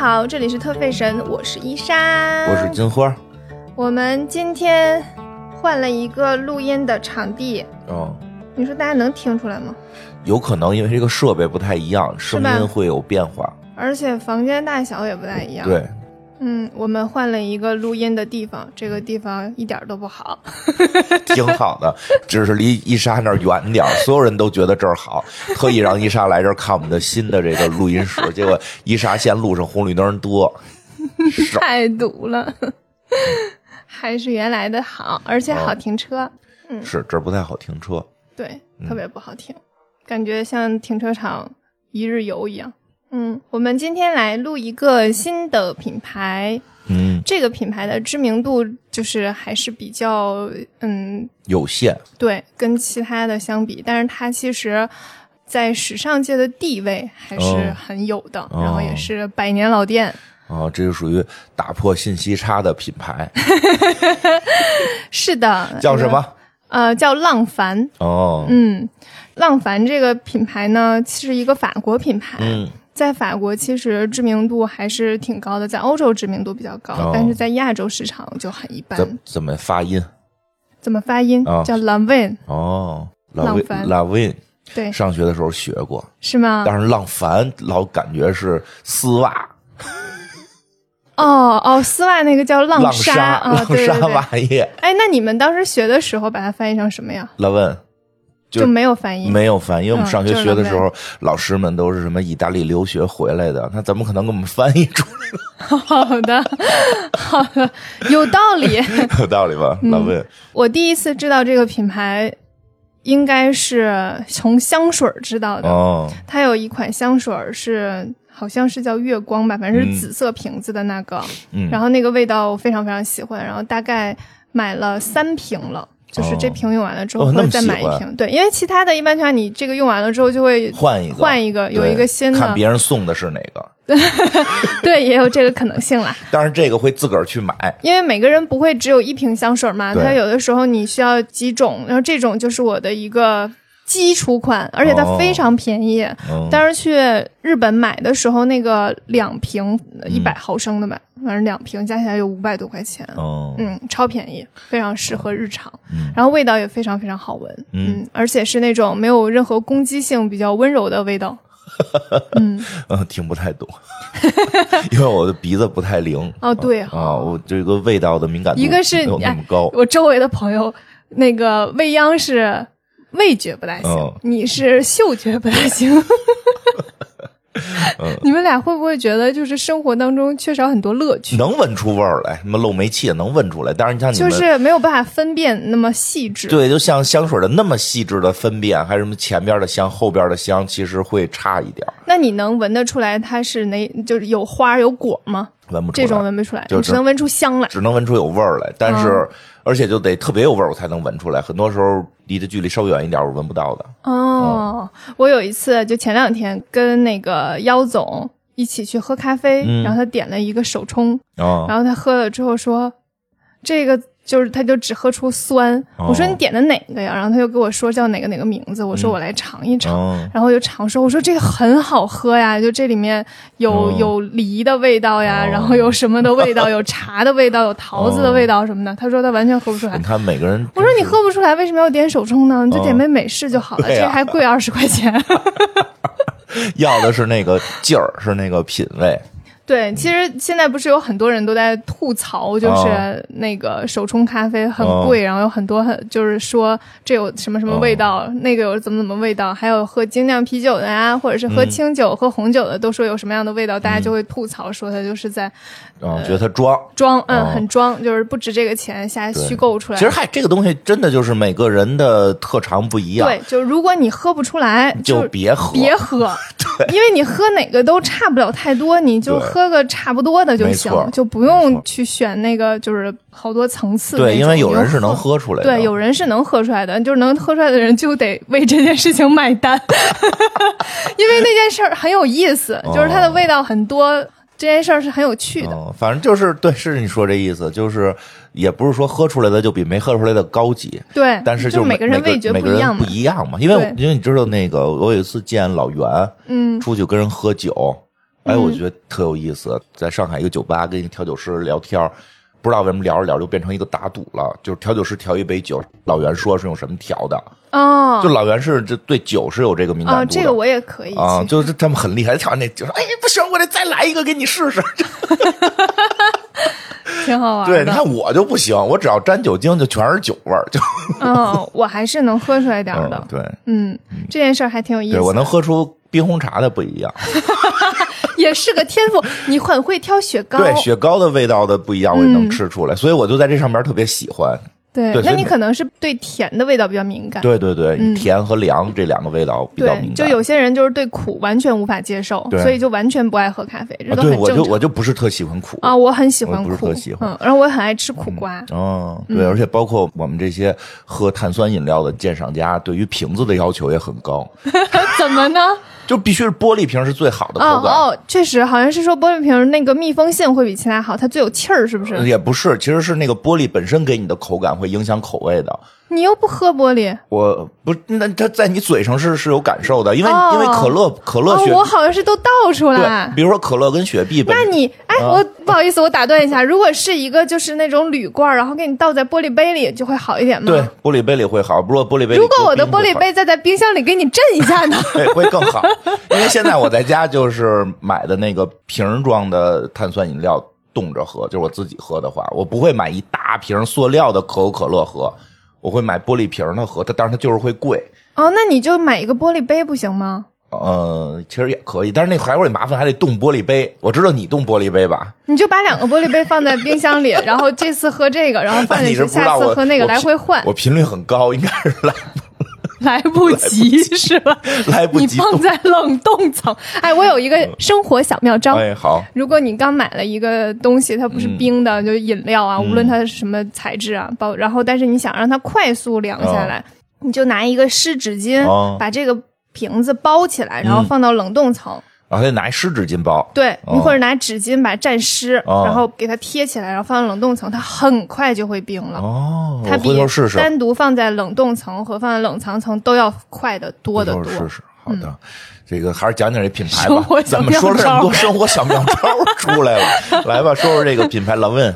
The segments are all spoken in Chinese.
好，这里是特费神，我是伊莎，我是金花。我们今天换了一个录音的场地，哦，你说大家能听出来吗？有可能因为这个设备不太一样，声音会有变化。而且房间大小也不太一样。，对，嗯，我们换了一个录音的地方，这个地方一点儿都不好。挺好的，只是离伊莎那儿远点儿，所有人都觉得这儿好，特意让伊莎来这儿看我们的新的这个录音室，结果伊莎嫌路上红绿灯多，太堵了，还是原来的好，而且好哦停车。嗯是这儿不太好停车。对，特别不好停，感觉像停车场一日游一样。嗯，我们今天来录一个新的品牌，嗯，这个品牌的知名度就是还是比较，嗯，有限。对，跟其他的相比，但是它其实。在时尚界的地位还是哦很有的，哦然后也是百年老店。哦，这就属于打破信息差的品牌，是的，叫什么？呃，叫浪凡。哦，嗯，浪凡这个品牌呢，是一个法国品牌。嗯，在法国其实知名度还是挺高的，在欧洲知名度比较高，哦但是在亚洲市场就很一般。怎怎么发音？怎么发音？哦叫 Lanvin，哦，拉维浪凡拉维，对，上学的时候学过，是吗？但是浪凡老感觉是丝袜、哦哦，丝袜那个叫 浪浪莎啊，浪莎对对对。袜业。哎，那你们当时学的时候把它翻译成什么呀？拉问就就没有翻译。没有翻译，因为我们嗯上学学的时候，老师们都是什么意大利留学回来的，他怎么可能给我们翻译出来？好的，好的，有道理。有道理吧？嗯老问，我第一次知道这个品牌，应该是从香水知道的。哦，它有一款香水是好像是叫月光吧，反正是紫色瓶子的那个，嗯，然后那个味道我非常非常喜欢，然后大概买了三瓶了。就是这瓶用完了之后会再买一瓶，对，因为其他的一般情况下你这个用完了之后就会换一个，换一个，有一个新的，看别人送的是哪个，对，也有这个可能性啦。但是这个会自个儿去买。因为每个人不会只有一瓶香水嘛，对。它有的时候你需要几种，然后这种就是我的一个基础款，而且它哦。非常便宜。嗯，当时去日本买的时候，那个两瓶嗯。一百毫升的吧，反正两瓶加起来有五百多块钱，哦，嗯，超便宜，非常适合日常，嗯。然后味道也非常非常好闻，嗯。嗯，而且是那种没有任何攻击性、比较温柔的味道。嗯，嗯，听不太懂，因为我的鼻子不太灵。哦对啊，我这个味道的敏感度一个是没有那么高。我周围的朋友，那个未央是味觉不太行，嗯你是嗅觉不太行。你们俩会不会觉得就是生活当中缺少很多乐趣？能闻出味儿来，什么漏煤气也能闻出来。但是你像你们，就是没有办法分辨那么细致。对，就像香水的那么细致的分辨，还是什么前边的香、后边的香，其实会差一点儿，那你能闻得出来它是哪就是有花有果吗？闻不出来。这种闻不出来，就你只能闻出香来。只能闻出有味儿来，但是、嗯而且就得特别有味儿，我才能闻出来。很多时候离的距离稍远一点，我闻不到的。哦，我有一次就前两天跟那个妖总一起去喝咖啡，嗯然后他点了一个手冲，哦、然后他喝了之后说，这个就是他就只喝出酸。哦我说你点的哪个呀？然后他就跟我说叫哪个哪个名字，我说嗯我来尝一尝。哦然后我就尝说，我说这个很好喝呀，就这里面有、哦有梨的味道呀，哦然后有什么的味道，有茶的味道，有桃子的味道什么的。他说他完全喝不出来你。看每个人，我说你喝不出来，为什么要点手冲呢？你就点哦杯美式就好了，这还贵二十块钱。要的是那个劲儿，是那个品味。对，其实现在不是有很多人都在吐槽，就哦是那个手冲咖啡很贵，然后有很多很就是说这有什么什么味道，哦那个有怎么怎么味道，还有喝精酿啤酒的呀，或者是喝嗯。清酒、喝红酒的，都说有什么样的味道，大家就会吐槽说它就是在嗯，觉得他装。装，嗯，哦很装，就是不值这个钱瞎对虚构出来。其实嗨，这个东西真的就是每个人的特长不一样，对，就如果你喝不出来，就别喝。别喝，对因为你喝哪个都差不了太多，你就喝个差不多的就行，就不用去选那个就是好多层次。对，因为有人是能喝出来的。对，有人是能喝出来的，就是能喝出来的人就得为这件事情买单，因为那件事儿很有意思，就是它的味道很多，这件事儿是很有趣的。嗯，反正就是对，是你说这意思，就是也不是说喝出来的就比没喝出来的高级，对，但是就每每个人味觉不一样嘛。一样嘛。因为因为你知道那个，我有一次见老袁，嗯出去跟人喝酒，哎，我嗯觉得特有意思。在上海一个酒吧跟一个调酒师聊天儿，不知道为什么聊着聊着就变成一个打赌了。就是调酒师调一杯酒，老袁说是用什么调的，哦就老袁是这对酒是有这个敏感度哦，这个我也可以。啊，就是他们很厉害，调完那酒说：“哎，不行，我得再来一个给你试试。挺好玩”对，你看我就不行，我只要沾酒精就全是酒味儿，就嗯，我还是能喝出来点儿的嗯。对，嗯，这件事儿还挺有意思的。对我能喝出冰红茶的不一样，也是个天赋，你很会挑雪糕。对雪糕的味道的不一样，我也能嗯吃出来，所以我就在这上边特别喜欢。对那你可能是对甜的味道比较敏感。对对对，嗯甜和凉这两个味道比较对敏感。就有些人就是对苦完全无法接受，所以就完全不爱喝咖啡，这啊，对我就都很正常。我就不是特喜欢苦啊，我很喜欢苦不是苦特喜，欢嗯，然后我也很爱吃苦瓜，哦，对，而且包括我们这些喝碳酸饮料的鉴赏家，对于瓶子的要求也很高，怎么呢？就必须是玻璃瓶是最好的口感。哦哦，确实，好像是说玻璃瓶那个密封性会比其他好，它最有气儿，是不是？也不是，其实是那个玻璃本身给你的口感会影响口味的。你又不喝玻璃，我不，那它在你嘴上是是有感受的，因为、哦因为可乐可乐哦雪、，我好像是都倒出来对，。比如说可乐跟雪碧本那你哎，啊我不好意思，我打断一下，如果是一个就是那种铝罐儿，然后给你倒在玻璃杯里，就会好一点吗？对。玻璃杯里会好，不过玻璃杯如果我的玻璃杯再在冰箱里给你震一下呢？对，会更好。因为现在我在家就是买的那个瓶装的碳酸饮料冻着喝，就是我自己喝的话，我不会买一大瓶塑料的可口可乐喝，我会买玻璃瓶的喝。它但是它就是会贵，哦，那你就买一个玻璃杯不行吗？呃，其实也可以，但是那还会麻烦，还得冻玻璃杯。我知道你冻玻璃杯吧？你就把两个玻璃杯放在冰箱里，然后这次喝这个，然后放进去，下次喝那个，来回换，我频率很高，应该是来 来不及是吧？来不及你放在冷冻层。哎，我有一个生活小妙招。哎，好，如果你刚买了一个东西，它不是冰的，就是饮料啊，嗯。无论它是什么材质啊，包然后但是你想让它快速凉下来，你就拿一个湿纸巾、哦。把这个瓶子包起来，然后嗯。放到冷冻层。然后得拿一湿纸巾包。对，哦你或者拿纸巾把它蘸湿，哦然后给它贴起来，然后放到冷冻层，它很快就会冰了。哦，我它比回头试试。单独放在冷冻层和放在冷藏层都要快得多得多。回头试试。好的，这个还是讲讲这品牌吧生活。小咱们说了这么妙招多生活小妙招出来了，来吧，说说这个品牌蓝问。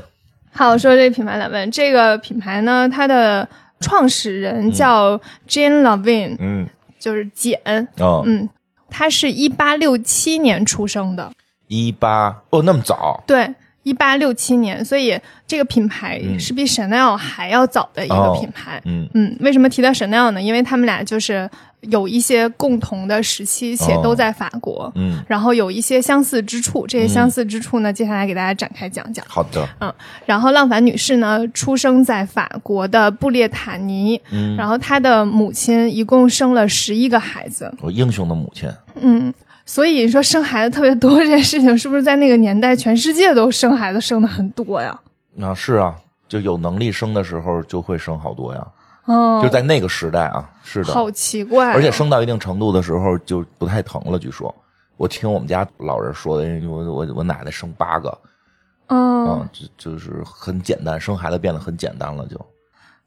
好，说这个品牌来问，这个品牌呢，它的创始人叫 Jane Lavin，、嗯，就是简，哦，嗯，他是一八六七年出生的，一八哦，那么早对，一八六七年，所以这个品牌嗯是比 Chanel 还要早的一个哦品牌。嗯嗯，为什么提到 Chanel 呢？因为他们俩就是有一些共同的时期，且哦。都在法国。嗯，然后有一些相似之处，这些相似之处呢，接下来给大家展开讲讲。好的，嗯然后浪凡女士呢，出生在法国的布列塔尼，嗯，然后她的母亲一共生了十一个孩子，我英雄的母亲，嗯，所以你说生孩子特别多这件事情，是不是在那个年代全世界都生孩子生的很多呀？啊是啊，就有能力生的时候就会生好多呀，哦，就在那个时代啊，是的，好奇怪、啊，而且生到一定程度的时候就不太疼了，据说。我听我们家老人说的，因为我我我奶奶生八个，嗯，啊，就就是很简单，生孩子变得很简单了，就，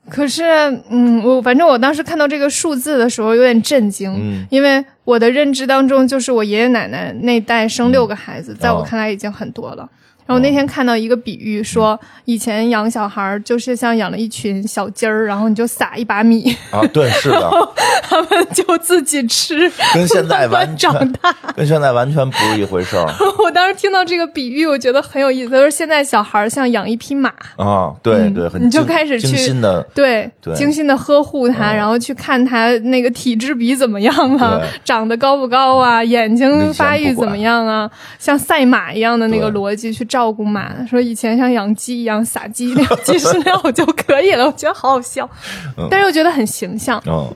可是，嗯，我反正我当时看到这个数字的时候有点震惊，嗯。因为我的认知当中就是我爷爷奶奶那代生六个孩子，在我哦看来已经很多了。然后那天看到一个比喻，说以前养小孩儿就是像养了一群小鸡儿，然后你就撒一把米，啊，对，是的，他们就自己吃，跟现在完长全大。跟现在完全不是一回事儿。我当时听到这个比喻，我觉得很有意思。他说现在小孩儿像养一匹马，啊，对嗯对，很你就精精开始去心的，对，对。精心的呵护它，嗯然后去看它那个体质比怎么样啊，长得高不高啊，眼睛发育怎么样啊，像赛马一样的那个逻辑去照顾嘛。说以前像养鸡一样撒鸡料、鸡饲料就可以了，我觉得好好笑，但是我觉得很形象。嗯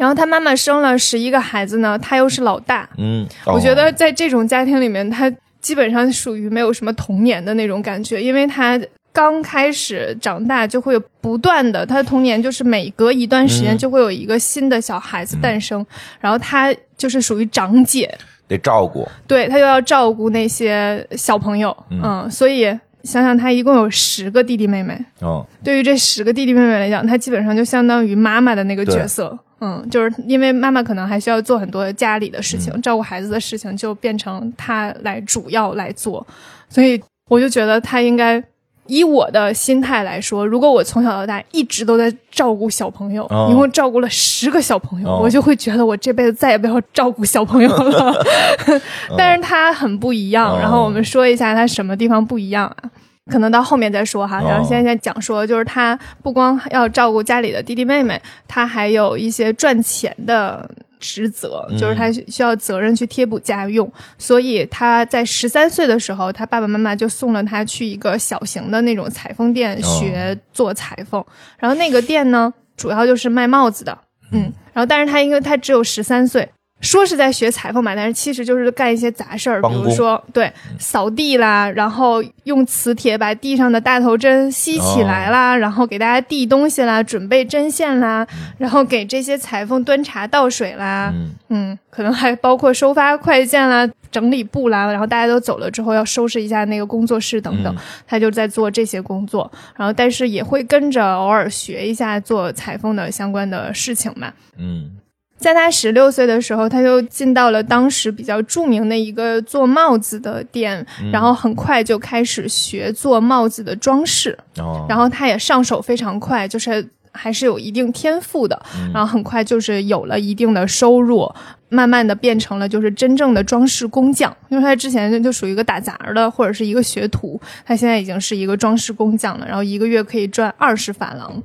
然后他妈妈生了十一个孩子呢，他又是老大，嗯，我觉哦得在这种家庭里面，他基本上属于没有什么童年的那种感觉，因为他刚开始长大就会有不断的，他的童年就是每隔一段时间嗯。就会有一个新的小孩子诞生，然后他就是属于长姐，得照顾，对他又要照顾那些小朋友，嗯，所以想想他一共有十个弟弟妹妹，嗯，对于这十个弟弟妹妹来讲，他基本上就相当于妈妈的那个角色，嗯，就是因为妈妈可能还需要做很多家里的事情，照顾孩子的事情，就变成他来主要来做，所以我就觉得他应该。以我的心态来说，如果我从小到大一直都在照顾小朋友，哦一共照顾了十个小朋友，哦我就会觉得我这辈子再也不要照顾小朋友了。但是他很不一样，哦然后我们说一下他什么地方不一样啊？可能到后面再说哈，哦然后现在讲说，就是他不光要照顾家里的弟弟妹妹，他还有一些赚钱的职责，嗯就是他需要责任去贴补家用，所以他在十三岁的时候，他爸爸妈妈就送了他去一个小型的那种裁缝店学做裁缝，然后那个店呢，主要就是卖帽子的，嗯，然后但是他因为他只有十三岁。说是在学裁缝嘛，但是其实就是干一些杂事儿，比如说对扫地啦，然后用磁铁把地上的大头针吸起来啦，然后给大家递东西啦，准备针线啦，然后给这些裁缝端茶倒水啦，嗯。嗯，可能还包括收发快件啦、整理布啦，然后大家都走了之后要收拾一下那个工作室等等，嗯他就在做这些工作，然后但是也会跟着偶尔学一下做裁缝的相关的事情嘛。嗯在他十六岁的时候，他就进到了当时比较著名的一个做帽子的店，嗯。然后很快就开始学做帽子的装饰，哦，然后他也上手非常快，就是还是有一定天赋的，嗯。然后很快就是有了一定的收入，慢慢的变成了就是真正的装饰工匠，因为他之前就属于一个打杂儿的或者是一个学徒，他现在已经是一个装饰工匠了，然后一个月可以赚二十法郎，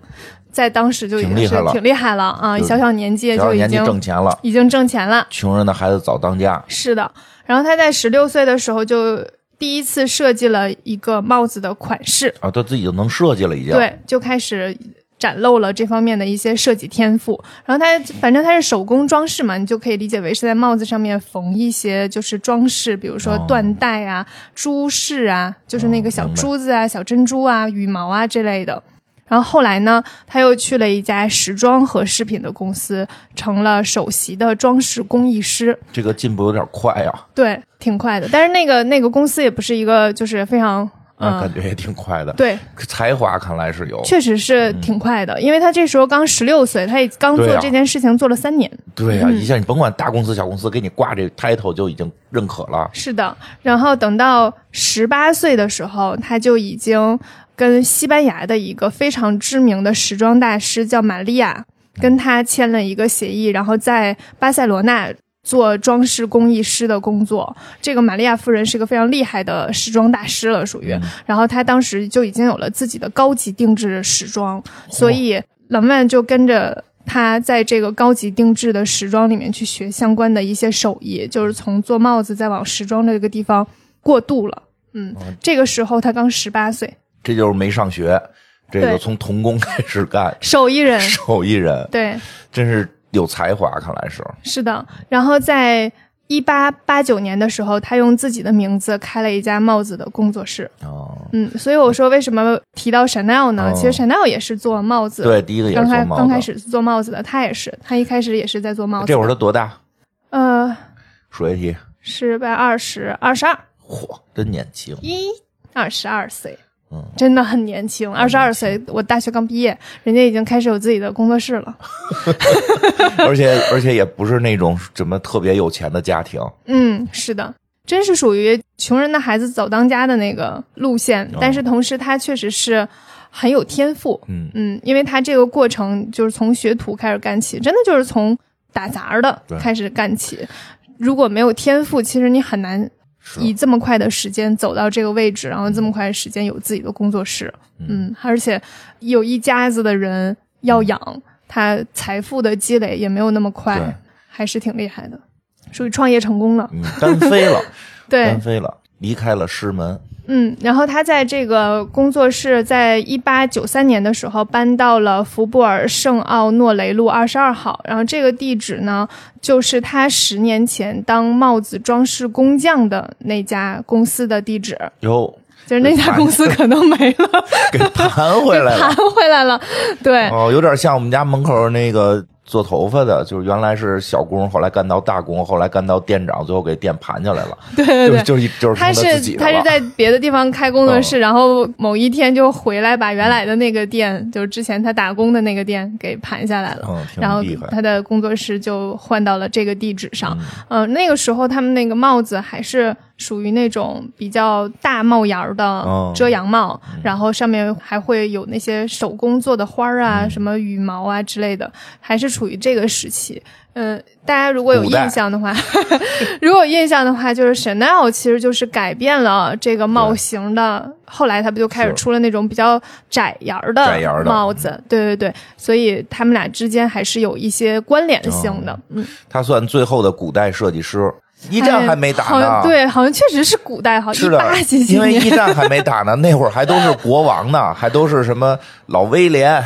在当时就已经是挺厉害了挺厉害了啊，就小小年纪就已经挣钱了，已经挣钱了。穷人的孩子早当家。是的，然后他在十六岁的时候就第一次设计了一个帽子的款式，啊，他自己就能设计了，已经。，对，就开始展露了这方面的一些设计天赋。然后他反正他是手工装饰嘛，你就可以理解为是在帽子上面缝一些就是装饰，比如说哦缎带啊、珠饰啊，就是那个小珠子啊、小珍珠啊、羽毛啊之类的。然后后来呢，他又去了一家时装和饰品的公司，成了首席的装饰工艺师。这个进步有点快呀，对，挺快的。但是那个那个公司也不是一个就是非常嗯、啊，感觉也挺快的。对，才华看来是有。确实是挺快的，因为他这时候刚十六岁，他也刚做这件事情做了三年。对呀、一下你甭管大公司小公司，给你挂这 title 就已经认可了。是的，然后等到十八岁的时候，他就已经跟西班牙的一个非常知名的时装大师叫玛利亚，跟他签了一个协议，然后在巴塞罗那。做装饰工艺师的工作，这个玛利亚夫人是个非常厉害的时装大师了，属于。然后他当时就已经有了自己的高级定制时装，所以冷曼就跟着他在这个高级定制的时装里面去学相关的一些手艺，就是从做帽子再往时装这个地方过渡了。嗯，这个时候他刚十八岁，这就是没上学，这个从童工 开始干，手艺人，手艺人，对，真是有才华，看来是。是的。然后在一八八九年的时候，他用自己的名字开了一家帽子的工作室。哦，嗯，所以我说为什么提到 Chanel 呢？哦其实 Chanel 也是做帽子，对，第一个也是刚开做帽子。刚开始做帽子的，他也是，他一开始也是在做帽子。这会儿他多大？呃数学题，是百？二十二十二，嚯，真年轻。一二十二岁，嗯，真的很年轻。二十二岁，我大学刚毕业，人家已经开始有自己的工作室了。而且而且也不是那种什么特别有钱的家庭。嗯，是的，真是属于穷人的孩子早当家的那个路线，但是同时他确实是很有天赋。嗯嗯，因为他这个过程就是从学徒开始干起，真的就是从打杂的开始干起。如果没有天赋，其实你很难是以这么快的时间走到这个位置，然后这么快的时间有自己的工作室。嗯，而且有一家子的人要养，他财富的积累也没有那么快，还是挺厉害的，属于创业成功了。嗯，单飞了，对单，飞了，离开了师门。嗯，然后他在这个工作室，在一八九三年的时候搬到了福布尔圣奥诺雷路二十二号，然后这个地址呢，就是他十年前当帽子装饰工匠的那家公司的地址，哟，就是那家公司可能没了，给盘回来了 盘。回来了，对，哦，有点像我们家门口那个做头发的，就是原来是小工，后来干到大工，后来干到店长，最后给店盘下来了。对对对，就是就是他是他是在别的地方开工作室，然后某一天就回来把原来的那个店，就是之前他打工的那个店给盘下来了，嗯然后他的工作室就换到了这个地址上。嗯，那个时候他们那个帽子还是。属于那种比较大帽檐儿的遮阳帽，然后上面还会有那些手工做的花儿啊，什么羽毛啊之类的，还是处于这个时期。嗯，大家如果有印象的话，如果有印象的话，就是 Chanel 其实就是改变了这个帽型的。后来他不就开始出了那种比较窄檐儿的帽子？对对对，所以他们俩之间还是有一些关联性的。嗯，他算最后的古代设计师。一战还没打呢，对，好像确实是古代，好像一八几几年，因为一战还没打呢，那会儿还都是国王呢，还都是什么老威廉，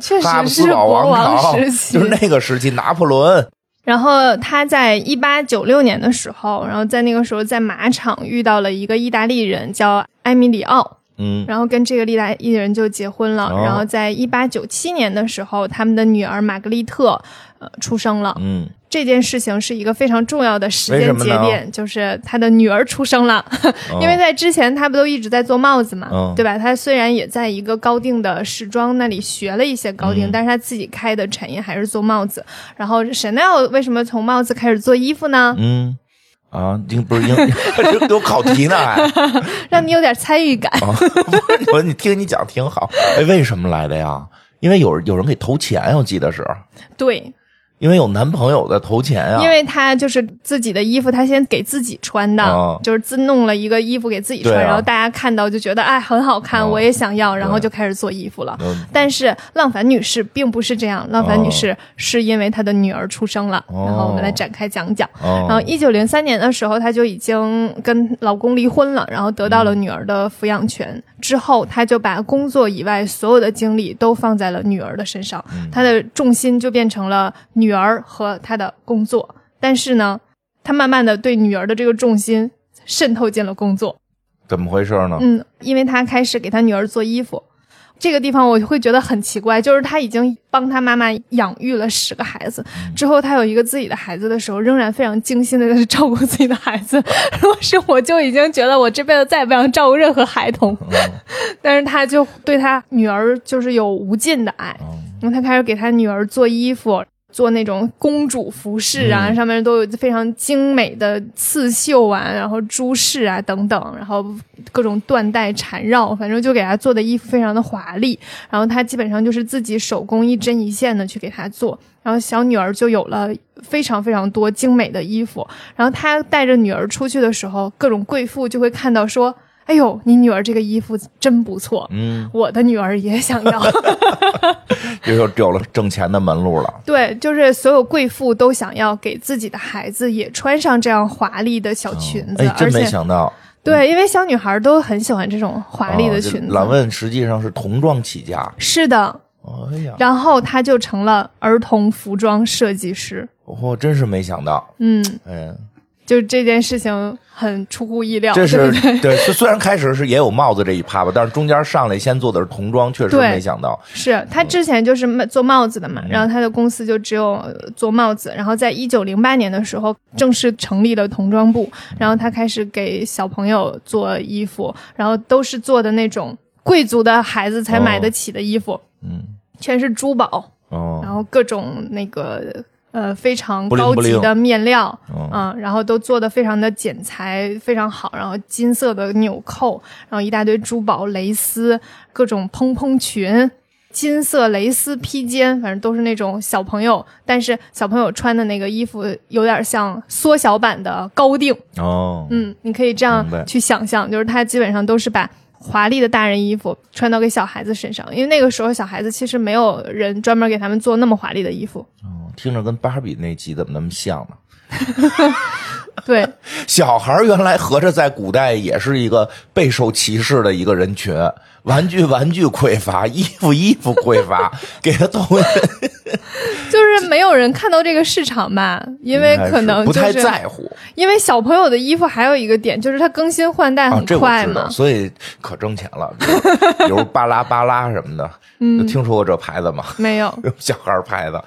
确实 是国王朝，就是那个时期，拿破仑。然后他在一八九六年的时候，然后在那个时候在马场遇到了一个意大利人，叫埃米里奥，嗯，然后跟这个意大利人就结婚了。然后在一八九七年的时候，他们的女儿玛格丽特，呃，出生了，嗯。这件事情是一个非常重要的时间节点，就是他的女儿出生了。因为在之前他不都一直在做帽子嘛，对吧？他虽然也在一个高定的时装那里学了一些高定，但是他自己开的产业还是做帽子。然后 Chanel 为什么从帽子开始做衣服呢？嗯，啊，应不是应有 考题呢，还 让你有点参与感。我你听你讲挺好。哎，为什么来的呀？因为有有人给投钱，我记得是。对。因为有男朋友在投钱啊！因为他就是自己的衣服，他先给自己穿的，就是自弄了一个衣服给自己穿，然后大家看到就觉得哎很好看，我也想要，然后就开始做衣服了。但是浪凡女士并不是这样，浪凡女士是因为她的女儿出生了，然后我们来展开讲讲。然后一九零三年的时候，她就已经跟老公离婚了，然后得到了女儿的抚养权。之后，她就把工作以外所有的精力都放在了女儿的身上，她的重心就变成了女儿和他的工作。但是呢，他慢慢的对女儿的这个重心渗透进了工作。怎么回事呢？嗯，因为他开始给他女儿做衣服。这个地方我会觉得很奇怪，就是他已经帮他妈妈养育了十个孩子，之后他有一个自己的孩子的时候，仍然非常精心的在照顾自己的孩子。如果是我就已经觉得我这辈子再也不想照顾任何孩童，但是他就对他女儿就是有无尽的爱，然后他开始给他女儿做衣服。做那种公主服饰啊，上面都有非常精美的刺绣啊，然后珠饰啊等等，然后各种缎带缠绕，反正就给她做的衣服非常的华丽。然后她基本上就是自己手工一针一线的去给她做，然后小女儿就有了非常非常多精美的衣服。然后她带着女儿出去的时候，各种贵妇就会看到说。哎呦，你女儿这个衣服真不错，嗯，我的女儿也想要，这就有了挣钱的门路了。对，就是所有贵妇都想要给自己的孩子也穿上这样华丽的小裙子，哎，真没想到。对，因为小女孩都很喜欢这种华丽的裙子。老问实际上是童装起家，是的。哎呀，然后她就成了儿童服装设计师。我真是没想到。嗯，嗯。就这件事情很出乎意料，这是对。虽然开始是也有帽子这一趴吧，但是中间上来先做的是童装，确实没想到。是他之前就是做帽子的嘛，然后他的公司就只有做帽子，然后在一九零八年的时候正式成立了童装部，然后他开始给小朋友做衣服，然后都是做的那种贵族的孩子才买得起的衣服，嗯，全是珠宝，哦，然后各种那个。呃，非常高级的面料，嗯，然后都做的非常的剪裁非常好，然后金色的纽扣，然后一大堆珠宝、蕾丝，各种蓬蓬裙，金色蕾丝披肩，反正都是那种小朋友，但是小朋友穿的那个衣服有点像缩小版的高定。哦，嗯，你可以这样去想象，就是它基本上都是把。华丽的大人衣服穿到给小孩子身上，因为那个时候小孩子其实没有人专门给他们做那么华丽的衣服。哦，听着跟芭比那集怎么那么像呢？对，小孩原来合着在古代也是一个备受歧视的一个人群，玩具玩具匮乏，衣服衣服匮乏，给他都 就是没有人看到这个市场吧？因为可能不太在乎。因为小朋友的衣服还有一个点，就是它更新换代很快嘛，所以可挣钱了。比如巴拉巴拉什么的，嗯，听说过这牌子吗？没有，小孩牌子。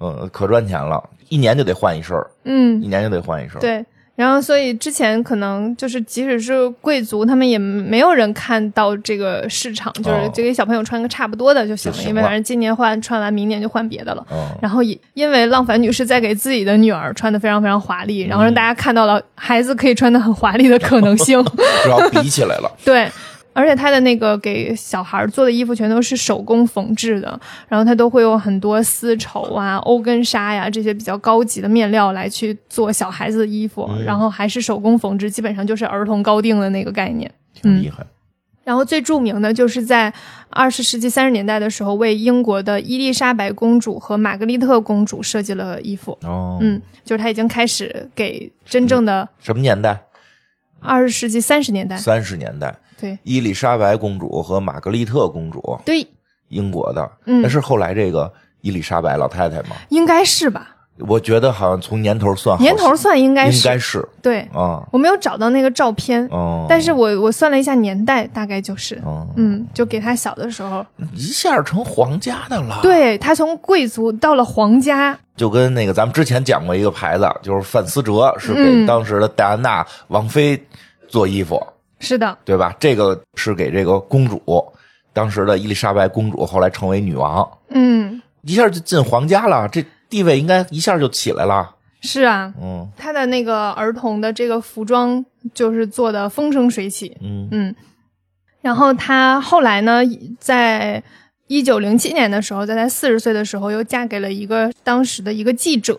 嗯，可赚钱了，一年就得换一身儿，嗯一，年就得换一身儿。，对。然后，所以之前可能就是，即使是贵族，他们也没有人看到这个市场，就是哦。就给小朋友穿个差不多的就行了，因为反正今年换穿完，明年就换别的了。嗯，然后也因为浪凡女士在给自己的女儿穿的非常非常华丽，然后让大家看到了孩子可以穿的很华丽的可能性。只要比起来了，对，而且他的那个给小孩做的衣服全都是手工缝制的，然后他都会用很多丝绸啊、欧根纱呀这些比较高级的面料来去做小孩子的衣服，嗯然后还是手工缝制，基本上就是儿童高定的那个概念。挺厉害。然后最著名的就是在二十世纪三十年代的时候，为英国的伊丽莎白公主和玛格丽特公主设计了衣服。哦，嗯，就是他已经开始给真正的什么年代？二十世纪三十年代，三十年代，对。伊丽莎白公主和玛格丽特公主，对，英国的。嗯。那是后来这个伊丽莎白老太太吗？应该是吧？我觉得好像从年头算，年头算应该是。应是，该是对，啊，我没有找到那个照片，哦，但是我我算了一下年代，大概就是，哦，嗯，就给他小的时候，一下成皇家的了。，对他从贵族到了皇家，就跟那个咱们之前讲过一个牌子，就是范思哲是给嗯。当时的戴安娜王妃做衣服，是的，对吧？这个是给这个公主，当时的伊丽莎白公主后来成为女王，嗯，一下就进皇家了，这地位应该一下就起来了。是啊，嗯。他的那个儿童的这个服装就是做的风生水起，嗯。嗯，然后他后来呢，在一九零七年的时候，在她四十岁的时候，又嫁给了一个当时的一个记者，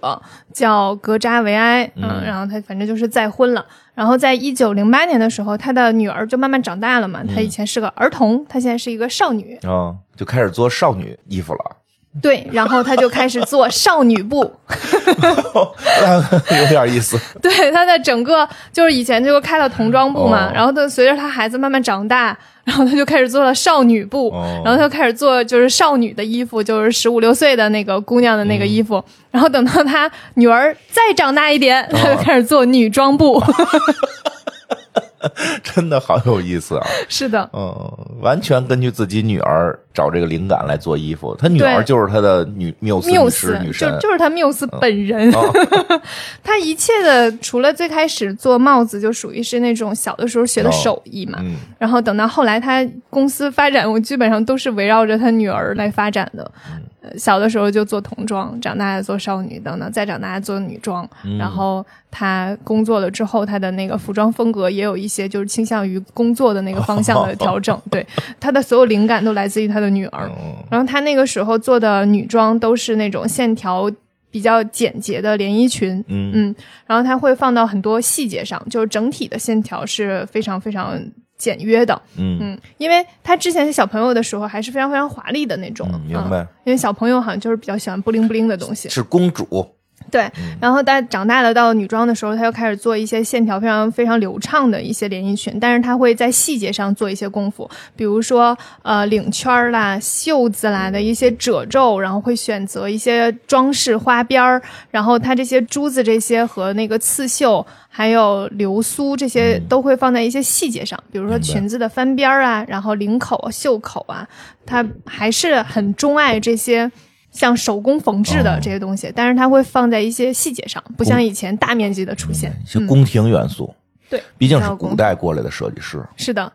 叫格扎维埃，嗯，嗯然后她反正就是再婚了。然后在一九零八年的时候，她的女儿就慢慢长大了嘛，她以前是个儿童，她现在是一个少女，啊，就开始做少女衣服了，对，然后他就开始做少女布，有点意思。对，他在整个就是以前就开了童装部嘛，哦然后他随着他孩子慢慢长大，然后他就开始做了少女部，哦然后他就开始做就是少女的衣服，就是十五六岁的那个姑娘的那个衣服，嗯然后等到他女儿再长大一点，哦她就开始做女装部。真的好有意思啊！是的，嗯，完全根据自己女儿找这个灵感来做衣服。他女儿就是他的女缪斯女神就，就是他缪斯本人，哦他一切的除了最开始做帽子，就属于是那种小的时候学的哦手艺嘛，嗯然后等到后来，他公司发展，我基本上都是围绕着他女儿来发展的。小的时候就做童装，长大了做少女等等，再长大了做女装。嗯然后他工作了之后，他的那个服装风格也有一些就是倾向于工作的那个方向的调整。对，他的所有灵感都来自于他的女儿。嗯然后他那个时候做的女装都是那种线条比较简洁的连衣裙。嗯嗯，然后她会放到很多细节上，就是整体的线条是非常非常简约的。嗯嗯，因为他之前是小朋友的时候还是非常非常华丽的那种，嗯，明白，因为小朋友好像就是比较喜欢布灵布灵的东西。是公主，对，然后但长大了到女装的时候，他又开始做一些线条非常非常流畅的一些连衣裙，但是他会在细节上做一些功夫，比如说呃领圈啦、袖子啦的一些褶皱，然后会选择一些装饰花边儿，然后它这些珠子这些和那个刺绣还有流苏这些都会放在一些细节上，比如说裙子的翻边儿啊，然后领口、袖口啊，他还是很钟爱这些。像手工缝制的哦这些东西，但是它会放在一些细节上，不像以前大面积的出现。一些宫廷元素，对，毕竟是古代过来的设计师，是的，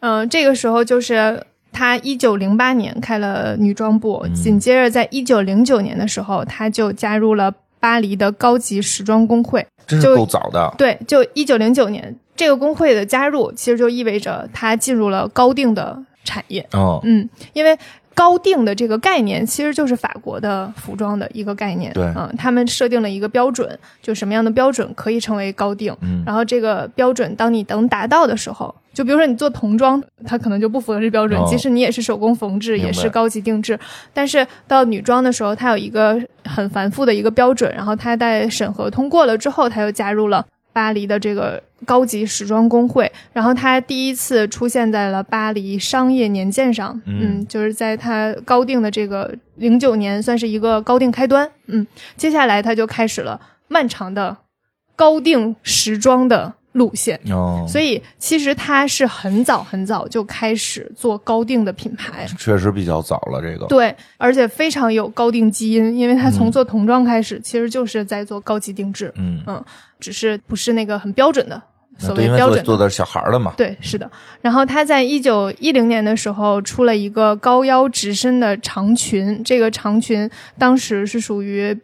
嗯、这个时候就是他一九零八年开了女装部，嗯紧接着在一九零九年的时候，他就加入了巴黎的高级时装工会。真是够早的。对，就一九零九年这个工会的加入，其实就意味着他进入了高定的产业。哦，嗯，因为高定的这个概念其实就是法国的服装的一个概念。对嗯，他们设定了一个标准，就什么样的标准可以成为高定。嗯然后这个标准，当你能达到的时候，就比如说你做童装，它可能就不符合这标准，哦即使你也是手工缝制，也是高级定制，但是到女装的时候，它有一个很繁复的一个标准，然后它在审核通过了之后，它又加入了。巴黎的这个高级时装工会，然后他第一次出现在了巴黎商业年鉴上，嗯。就是在他高定的这个零九年，算是一个高定开端，嗯，接下来他就开始了漫长的高定时装的路线。哦，所以其实它是很早很早就开始做高定的品牌，确实比较早了，这个对，而且非常有高定基因，因为它从做童装开始，其实就是在做高级定制，嗯，只是不是那个很标准的所谓标准的。做做的是小孩儿的嘛，对，是的。然后他在一九一零年的时候出了一个高腰直身的长裙，这个长裙当时是属于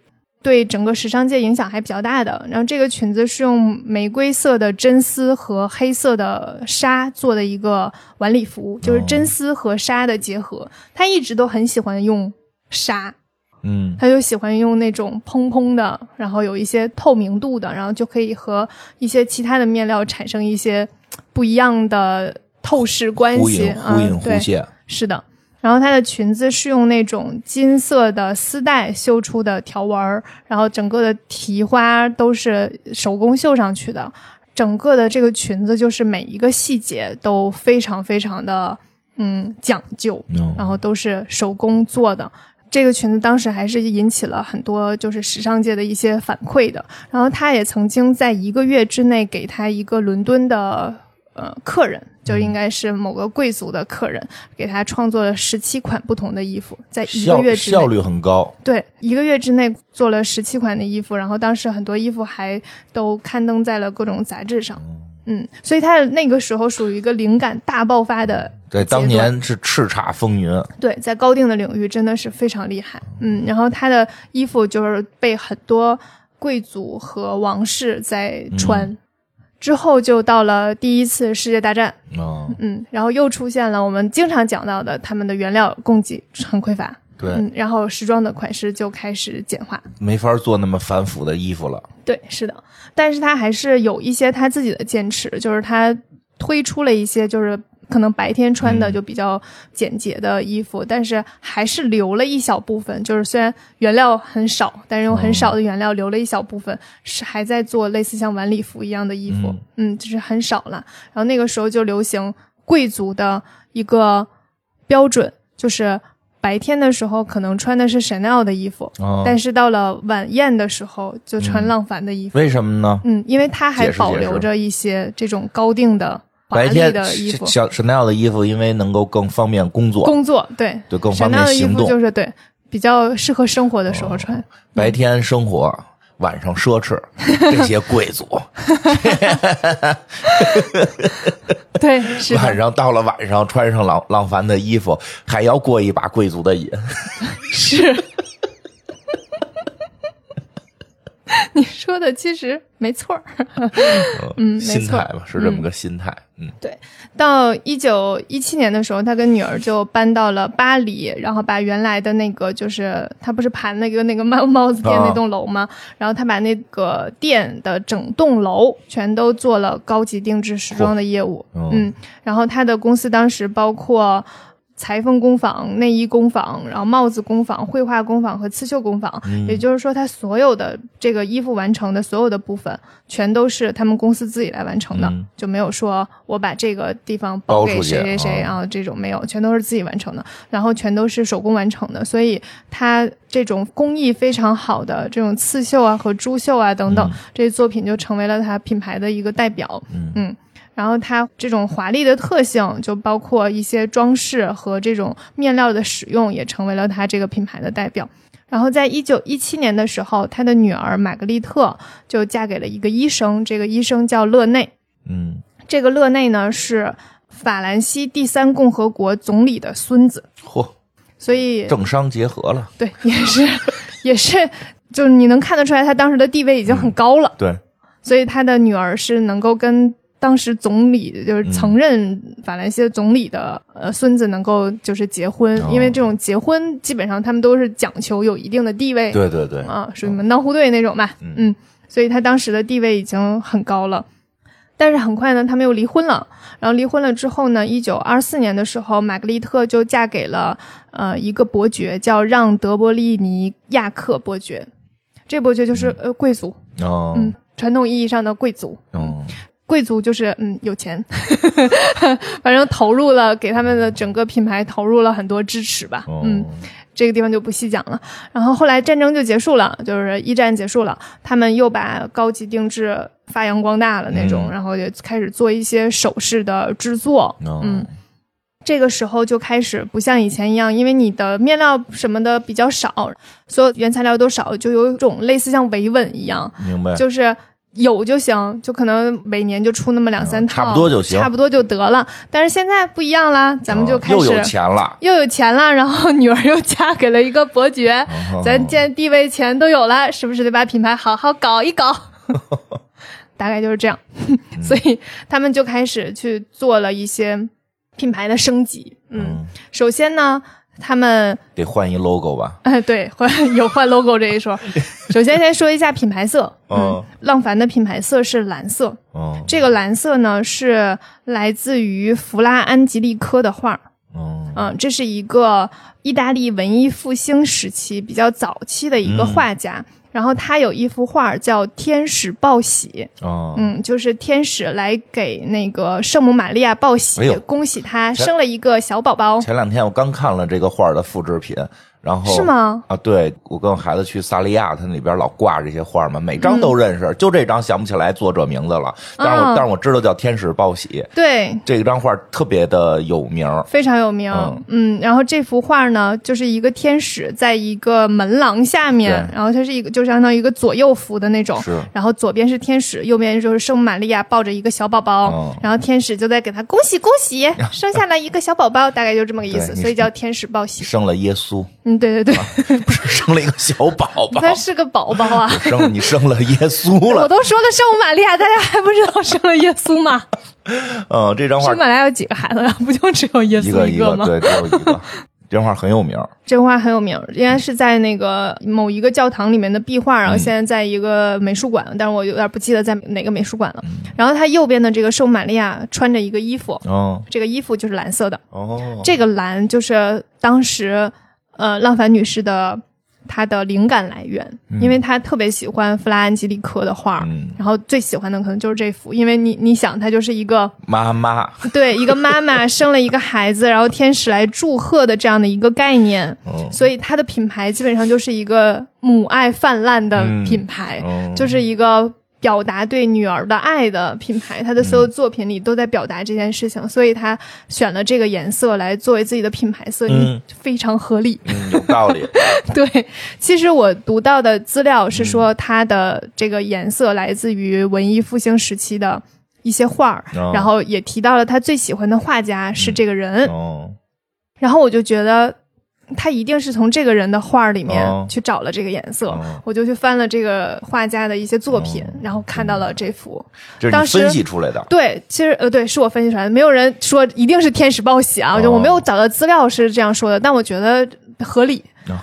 对整个时尚界影响还比较大的。然后这个裙子是用玫瑰色的真丝和黑色的纱做的一个晚礼服，就是真丝和纱的结合。他一直都很喜欢用纱，嗯他就喜欢用那种蓬蓬的，然后有一些透明度的，然后就可以和一些其他的面料产生一些不一样的透视关系忽隐。忽隐嗯，对，是的。然后她的裙子是用那种金色的丝带绣出的条纹儿，然后整个的提花都是手工绣上去的。整个的这个裙子就是每一个细节都非常非常的嗯讲究，嗯然后都是手工做的。这个裙子当时还是引起了很多就是时尚界的一些反馈的。然后她也曾经在一个月之内给她一个伦敦的呃客人，就应该是某个贵族的客人，给他创作了十七款不同的衣服，在一个月之内效率很高，对，一个月之内做了十七款的衣服，然后当时很多衣服还都刊登在了各种杂志上。嗯，所以他的那个时候属于一个灵感大爆发的对当年是叱咤风云，对，在高定的领域真的是非常厉害。嗯，然后他的衣服就是被很多贵族和王室在穿。之后就到了第一次世界大战，嗯，嗯，然后又出现了我们经常讲到的他们的原料供给很匮乏，对，嗯，然后时装的款式就开始简化，没法做那么繁复的衣服了，对，是的，但是他还是有一些他自己的坚持，就是他推出了一些就是可能白天穿的嗯就比较简洁的衣服，但是还是留了一小部分，就是虽然原料很少，但是用很少的原料留了一小部分，是还在做类似像晚礼服一样的衣服，嗯就是很少了。然后那个时候就流行贵族的一个标准，就是。白天的时候可能穿的是 Chanel 的衣服，哦，但是到了晚宴的时候就穿嗯浪凡的衣服。为什么呢？嗯，因为它还保留着一些这种高定的白天的衣服。小 Chanel 的衣服，因为能够更方便工作，工作对对更方便行动。就是对比较适合生活的时候穿。白天生活，晚上奢侈，这些贵族 对，是，晚上到了晚上穿上浪浪凡的衣服，还要过一把贵族的瘾。是。你说的其实没错儿。嗯，没错心态吧，是这么个心态。嗯，对到一九一七年的时候，他跟女儿就搬到了巴黎，然后把原来的那个就是他不是盘那个那个帽帽子店啊那栋楼吗？然后他把那个店的整栋楼全都做了高级定制时装的业务。哦嗯，然后他的公司当时包括。裁缝工坊、内衣工坊，然后帽子工坊、绘画工坊和刺绣工坊，嗯。也就是说，他所有的这个衣服完成的所有的部分，全都是他们公司自己来完成的，嗯。就没有说我把这个地方包给谁谁谁，啊然后这种没有，全都是自己完成的，然后全都是手工完成的，所以它这种工艺非常好的这种刺绣啊和珠绣啊等等、嗯。这些作品，就成为了它品牌的一个代表。嗯然后它这种华丽的特性，就包括一些装饰和这种面料的使用，也成为了它这个品牌的代表。然后在一九一七年的时候，他的女儿玛格丽特就嫁给了一个医生，这个医生叫勒内。嗯，这个勒内呢是法兰西第三共和国总理的孙子，嚯，所以政商结合了。对也是 也是，就是你能看得出来他当时的地位已经很高了，对，所以他的女儿是能够跟当时总理就是曾任法兰西的总理的、呃孙子能够就是结婚，哦因为这种结婚基本上他们都是讲求有一定的地位，对对对，啊，属于门当户对那种吧。嗯嗯，所以他当时的地位已经很高了。但是很快呢，他们又离婚了。然后离婚了之后呢，一九二四年的时候，玛格丽特就嫁给了呃一个伯爵，叫让德伯利尼亚克伯爵。这伯爵就是呃贵族，哦，嗯，传统意义上的贵族。哦，贵族就是嗯有钱，反正投入了给他们的整个品牌投入了很多支持吧。哦嗯，这个地方就不细讲了。然后后来战争就结束了，就是一战结束了，他们又把高级定制发扬光大了那种，嗯然后也开始做一些首饰的制作。哦嗯，这个时候就开始不像以前一样，因为你的面料什么的比较少，所有原材料都少，就有一种类似像维稳一样，明白。就是有就行，就可能每年就出那么两三套，嗯差不多就行。差不多就得了。但是现在不一样啦，咱们就开始、哦又有钱了，又有钱了，然后女儿又嫁给了一个伯爵，哦。咱见地位钱都有了，是不是？得把品牌好好搞一搞？大概就是这样，所以他们就开始去做了一些品牌的升级。嗯，嗯，首先呢，他们得换一 logo 吧。哎，对，换 有换 logo 这一说。首先先说一下品牌色，嗯嗯，浪凡的品牌色是蓝色，哦这个蓝色呢是来自于弗拉安吉利科的画哦。嗯嗯，这是一个意大利文艺复兴时期比较早期的一个画家。然后他有一幅画叫《天使报喜》，哦，嗯，就是天使来给那个圣母玛利亚报喜，哎恭喜她生了一个小宝宝，前两天我刚看了这个画的复制品，然后是吗？啊，对我跟我孩子去萨利亚，他那里边老挂这些画嘛，每张都认识，就这张想不起来作者名字了，但是我、嗯但是我知道叫天使报喜，对，这张画特别的有名。非常有名。嗯嗯然后这幅画呢，就是一个天使在一个门廊下面，然后它是一个就相当于一个左右幅的那种。是然后左边是天使，右边就是圣母玛利亚抱着一个小宝宝，嗯然后天使就在给他恭喜恭喜，生下来一个小宝宝，大概就这么个意思，所以叫天使报喜。生了耶稣，嗯，对对对，不是生了一个小宝宝，他是个宝宝啊。生你生了耶稣了我。都说了圣母玛利亚，大家还不知道生了耶稣吗？嗯，这张画圣母玛利亚有几个孩子呀？不就只有耶一个一个吗？一个对，只有一个。这张画很有名，这幅画很有名，应该是在那个某一个教堂里面的壁画，然后嗯现在在一个美术馆，但是我有点不记得在哪个美术馆了。嗯然后它右边的这个圣母玛利亚穿着一个衣服，哦这个衣服就是蓝色的，哦，这个蓝就是当时呃浪凡女士的她的灵感来源，因为她特别喜欢弗拉安吉利科的画，嗯。然后最喜欢的可能就是这幅，因为你你想，她就是一个妈妈，对一个妈妈 生了一个孩子，然后天使来祝贺的这样的一个概念，嗯所以它的品牌基本上就是一个母爱泛滥的嗯品牌，嗯就是一个表达对女儿的爱的品牌。他的所有作品里都在表达这件事情，所以他选了这个颜色来作为自己的品牌色，嗯非常合理。嗯，有道理。对，其实我读到的资料是说，它的这个颜色来自于文艺复兴时期的一些画儿，哦然后也提到了他最喜欢的画家是这个人，哦，然后我就觉得他一定是从这个人的画儿里面哦去找了这个颜色。哦我就去翻了这个画家的一些作品，然后看到了这幅。这是你当时分析出来的。对，其实呃，对，是我分析出来的，没有人说一定是天使报喜啊，就我没有找到资料是这样说的，但我觉得合理。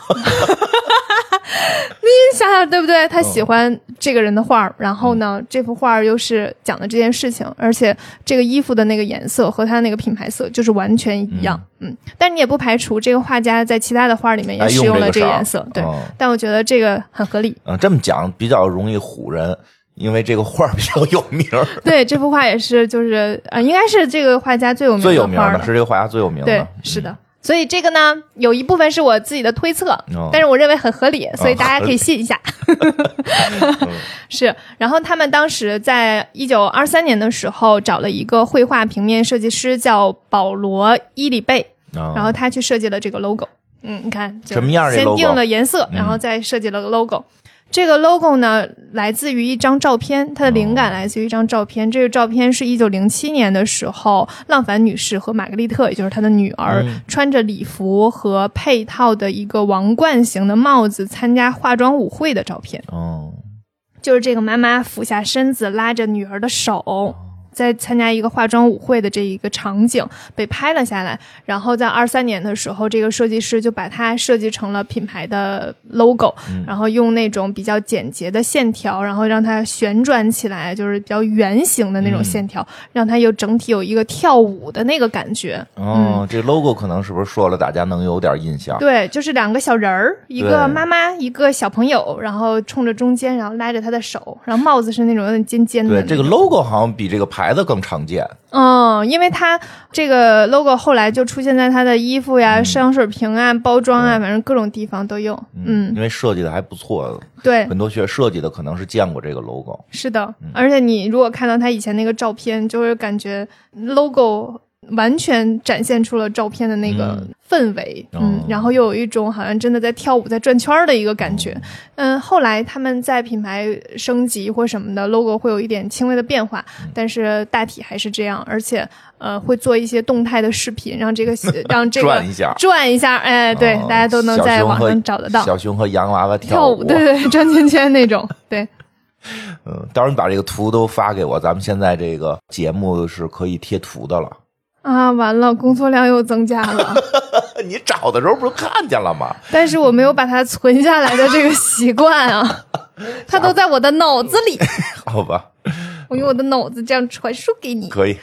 你想想对不对？他喜欢这个人的画，然后呢，这幅画又是讲的这件事情，而且这个衣服的那个颜色和他那个品牌色就是完全一样，嗯。但你也不排除这个画家在其他的画里面也哎使用了这个颜色，对。哦但我觉得这个很合理。嗯，这么讲比较容易唬人，因为这个画比较有名儿，对，这幅画也是，就是呃，应该是这个画家最有名最有名的是这个画家最有名的对的，，是的。所以这个呢，有一部分是我自己的推测，哦但是我认为很合理，所以大家可以信一下。嗯 是，然后他们当时在一九二三年的时候找了一个绘画平面设计师，叫保罗·伊里贝，嗯然后他去设计了这个 logo。嗯，你看就什么样的先？定了颜色，嗯然后再设计了个 logo。这个 logo 呢，来自于一张照片，它的灵感来自于一张照片。这个照片是一九零七年的时候，浪凡女士和玛格丽特，也就是她的女儿，嗯穿着礼服和配套的一个王冠型的帽子参加化妆舞会的照片。哦，就是这个妈妈俯下身子拉着女儿的手，在参加一个化妆舞会的这一个场景被拍了下来。然后在二三年的时候，这个设计师就把它设计成了品牌的 logo，、然后用那种比较简洁的线条，然后让它旋转起来，就是比较圆形的那种线条，让它有整体有一个跳舞的那个感觉。哦，这 logo 可能是不是说了，大家能有点印象？对，就是两个小人儿，一个妈妈，一个小朋友，然后冲着中间，然后拉着他的手，然后帽子是那种有点尖尖的对，这个 logo 好像比这个牌牌子更常见。嗯，因为它这个 logo 后来就出现在它的衣服呀、香水瓶啊、包装啊，反正各种地方都有。嗯，因为设计的还不错，对，很多学设计的可能是见过这个 logo。是的，而且你如果看到他以前那个照片，就会感觉 logo 完全展现出了照片的那个氛围，哦。嗯，然后又有一种好像真的在跳舞、在转圈儿的一个感觉。嗯，后来他们在品牌升级或什么的，logo 会有一点轻微的变化，嗯。但是大体还是这样，而且呃会做一些动态的视频，让这个 让这个转一下。转一下，哎，对，哦大家都能在网上找得到。小熊和洋娃娃跳舞，对对，对转圈 圈那种，对，嗯，到时候你把这个图都发给我，咱们现在这个节目是可以贴图的了。啊，完了，工作量又增加了。你找的时候不是看见了吗？但是我没有把它存下来的这个习惯啊，它都在我的脑子里，好吧，我用我的脑子这样传输给你。可以。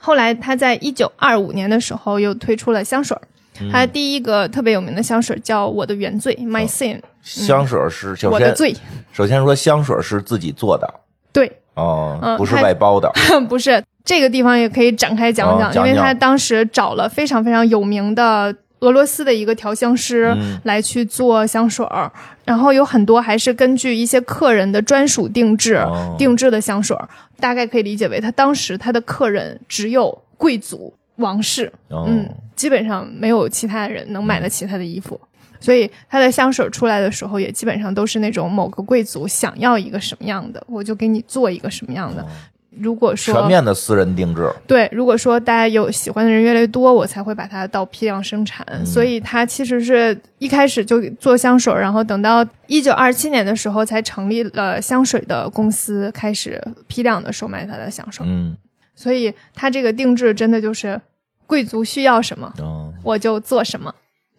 后来他在一九二五年的时候又推出了香水儿，他第一个特别有名的香水叫我的原罪 My Sin，香水是首先我的罪，首先说香水是自己做的对，哦，嗯不是外包的。不是这个地方也可以展开讲讲，哦讲讲因为他当时找了非常非常有名的俄罗斯的一个调香师嗯来去做香水儿，然后有很多还是根据一些客人的专属定制、哦定制的香水儿，大概可以理解为他当时他的客人只有贵族、王室，哦嗯，基本上没有其他人能买得起他的衣服。所以他的香水出来的时候，也基本上都是那种某个贵族想要一个什么样的，我就给你做一个什么样的。如果说全面的私人定制。对，如果说大家有喜欢的人越来越多，我才会把它到批量生产。嗯所以它其实是一开始就做香水，然后等到一九二七年的时候才成立了香水的公司，开始批量的售卖它的香水。嗯，所以它这个定制真的就是贵族需要什么哦，我就做什么。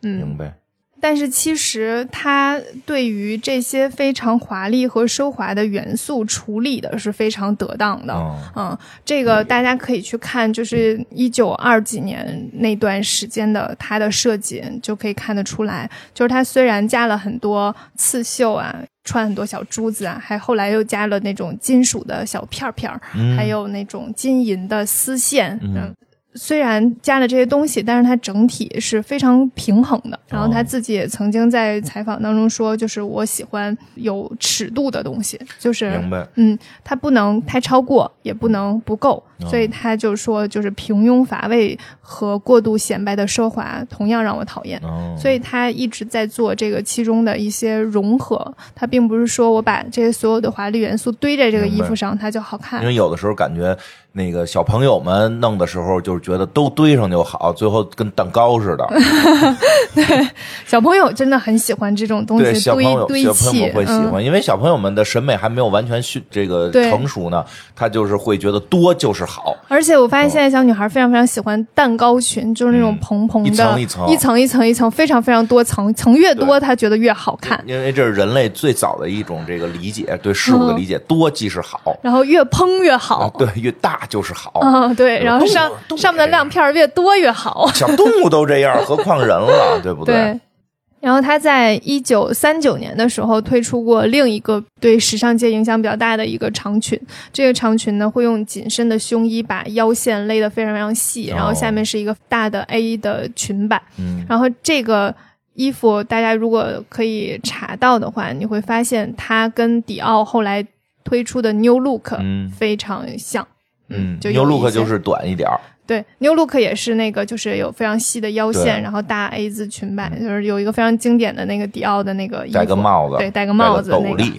嗯，明白。但是其实它对于这些非常华丽和奢华的元素处理的是非常得当的。哦，嗯，这个大家可以去看，就是一九二几年那段时间的它的设计，就可以看得出来，就是它虽然加了很多刺绣啊，穿很多小珠子啊，还后来又加了那种金属的小片儿片儿，嗯还有那种金银的丝线，嗯嗯。虽然加了这些东西，但是它整体是非常平衡的。然后他自己也曾经在采访当中说，就是我喜欢有尺度的东西，就是明白。嗯，它不能太超过，也不能不够，哦所以他就说，就是平庸乏味和过度显摆的奢华同样让我讨厌。哦，所以他一直在做这个其中的一些融合，他并不是说我把这些所有的华丽元素堆在这个衣服上，它就好看因。为有的时候感觉那个小朋友们弄的时候，就是觉得都堆上就好，最后跟蛋糕似的。对小朋友真的很喜欢这种东对，西小朋友堆堆小朋友，会喜嗯欢，因为小朋友们的审美还没有完全训这个成熟呢，他就是会觉得多就是好。而且我发现现在小女孩非常非常喜欢蛋糕裙，就是那种蓬蓬的，嗯一层一层一层一层一层，非常非常多层，层越多她觉得越好看。因为这是人类最早的一种这个理解，对事物的理解，多即是好，然后越蓬越好。啊，对，越大就是好。嗯，对，然后上上面的亮片儿越多越好。小动物都这样，何况人了，对不对。对然后他在一九三九年的时候推出过另一个对时尚界影响比较大的一个长裙，这个长裙呢会用紧身的胸衣把腰线勒得非常非常细，哦然后下面是一个大的 A 的裙摆，嗯，然后这个衣服大家如果可以查到的话，你会发现它跟迪奥后来推出的 New Look 嗯非常像。嗯，就有牛 look 就是短一点儿，对，New Look 也是那个，就是有非常细的腰线，然后大 A 字裙摆，就是有一个非常经典的那个迪奥的那个衣服，戴个帽子对，戴个帽子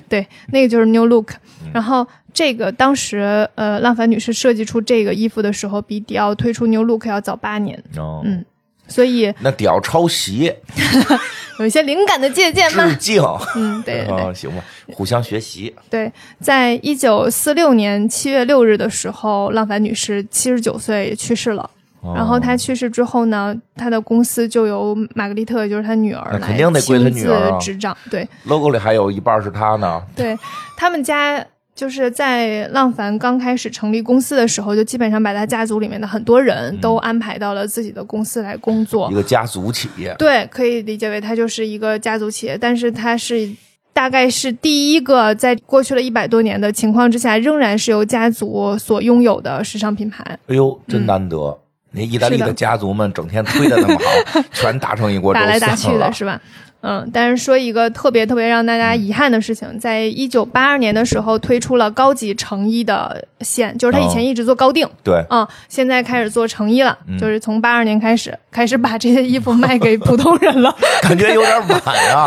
对，那个就是 New Look。然后这个当时呃，浪凡女士设计出这个衣服的时候，比迪奥推出 New Look 要早八年，哦，嗯所以那屌抄袭，有一些灵感的借鉴嘛致。敬，嗯，对对 对。啊，行吧，互相学习，对，在一九四六年七月六日的时候，浪凡女士七十九岁去世了。哦。然后她去世之后呢，她的公司就由玛格丽特，就是她女儿来那肯定得归她亲自女儿啊。执掌。对。logo 里还有一半是她呢，对，他们家就是在浪凡刚开始成立公司的时候，就基本上把他家族里面的很多人都安排到了自己的公司来工作。一个家族企业，对，可以理解为它就是一个家族企业，但是它是。大概是第一个在过去了一百多年的情况之下，仍然是由家族所拥有的时尚品牌。哎呦，真难得！那意大利的的家族们整天推的那么好，全打成一锅粥打来打去的是吧？嗯，但是说一个特别特别让大家遗憾的事情，在一九八二年的时候推出了高级成衣的线，就是他以前一直做高定，对，嗯，现在开始做成衣了，嗯。就是从八二年开始开始把这些衣服卖给普通人了，感觉有点晚啊。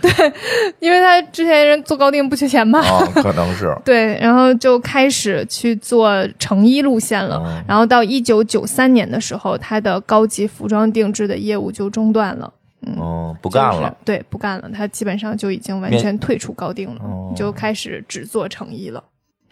因为他之前人做高定不缺钱嘛，啊，可能是。对，然后就开始去做成衣路线了。嗯然后到一九九三年的时候，他的高级服装定制的业务就中断了，嗯，不干就是了。对，不干了，他基本上就已经完全退出高定了，哦就开始只做成衣了。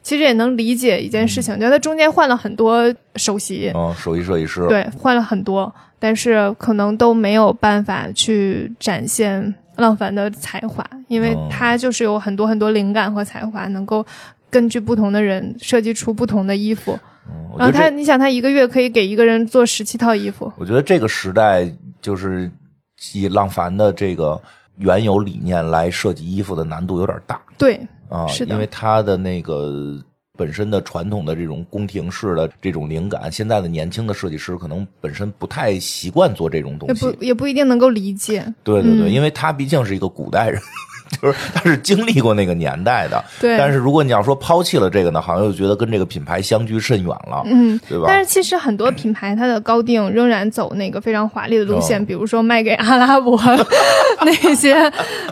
其实也能理解一件事情，嗯就他中间换了很多首席，嗯，首席设计师，对，换了很多，但是可能都没有办法去展现浪凡的才华，因为哦他就是有很多很多灵感和才华，能够根据不同的人设计出不同的衣服。嗯，然后他，你想，他一个月可以给一个人做十七套衣服，我觉得这个时代就是以浪凡的这个原有理念来设计衣服的难度有点大对，啊，是的因为他的那个。本身的传统的这种宫廷式的这种灵感，现在的年轻的设计师可能本身不太习惯做这种东西也不。也不一定能够理解。对对对，嗯因为他毕竟是一个古代人，就是他是经历过那个年代的。对，但是如果你要说抛弃了这个呢，好像又觉得跟这个品牌相距甚远了，嗯，对吧？但是其实很多品牌它的高定仍然走那个非常华丽的路线，哦比如说卖给阿拉伯那些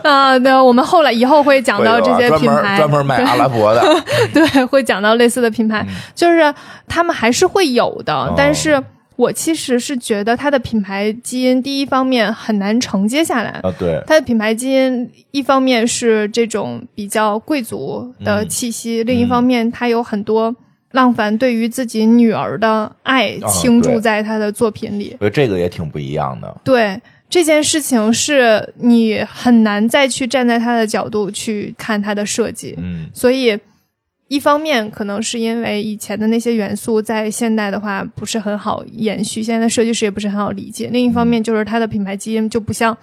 啊，那、我们后来以后会讲到这些品牌，专门专门卖阿拉伯的，对，会讲到类似的品牌，嗯就是他们还是会有的，哦但是。我其实是觉得它的品牌基因，第一方面很难承接下来，啊，对，它的品牌基因一方面是这种比较贵族的气息，另一方面它有很多浪凡对于自己女儿的爱啊倾注在他的作品里。我觉得这个也挺不一样的。对这件事情，是你很难再去站在他的角度去看他的设计。嗯，所以，一方面可能是因为以前的那些元素在现代的话不是很好延续，现在的设计师也不是很好理解。另一方面就是它的品牌基因就不像，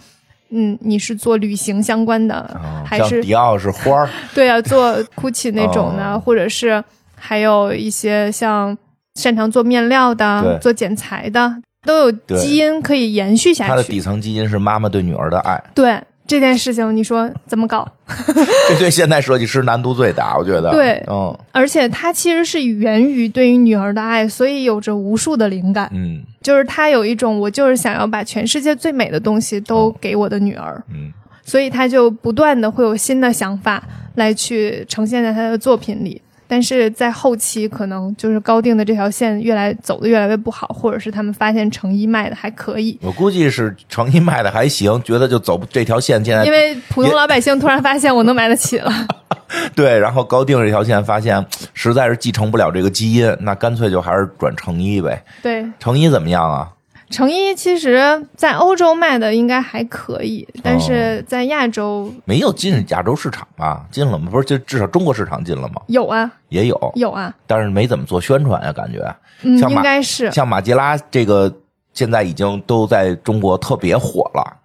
嗯，你是做旅行相关的，啊还是迪奥是花儿，对啊，做 GUCCI 那种的，哦或者是还有一些像擅长做面料的、做剪裁的，都有基因可以延续下去。它的底层基因是妈妈对女儿的爱，对这件事情，你说怎么搞？这对现代设计师难度最大，我觉得。对嗯而且它其实是源于对于女儿的爱，所以有着无数的灵感。嗯就是他有一种，我就是想要把全世界最美的东西都给我的女儿，嗯，所以他就不断的会有新的想法来去呈现在他的作品里。但是在后期，可能就是高定的这条线越来走的越来越不好，或者是他们发现成衣卖的还可以，我估计是成衣卖的还行，觉得就走这条线，现在因为普通老百姓突然发现我能买得起了。对，然后高定这条线发现实在是继承不了这个基因，那干脆就还是转成衣呗。对，成衣怎么样啊？成衣其实在欧洲卖的应该还可以，但是在亚洲没有进亚洲市场吧？进了吗？不是，就至少中国市场进了吗？有啊也有，有啊，但是没怎么做宣传呀，感觉。嗯，应该是，像马吉拉这个，现在已经都在中国特别火了。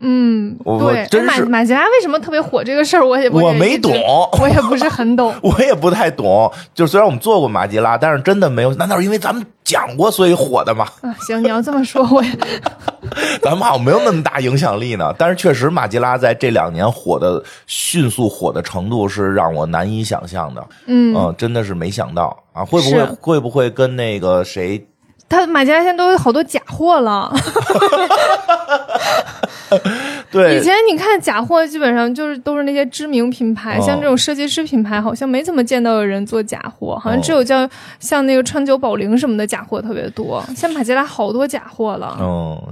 嗯，对，真是哎马马吉拉为什么特别火这个事儿，我也我没懂我也不是很懂。我也不太懂，就虽然我们做过马吉拉，但是真的没有。难道是因为咱们讲过所以火的吗？啊，行，你要这么说，我也咱们好像没有那么大影响力呢。但是确实，马吉拉在这两年火的迅速火的程度是让我难以想象的。嗯，嗯，真的是没想到啊！会不会会不会跟那个谁？他马吉拉现在都有好多假货了。对以前你看假货，基本上就是都是那些知名品牌，哦像这种设计师品牌，好像没怎么见到有人做假货，好像哦只有叫像那个川久保玲什么的假货特别多。现在马吉拉好多假货了，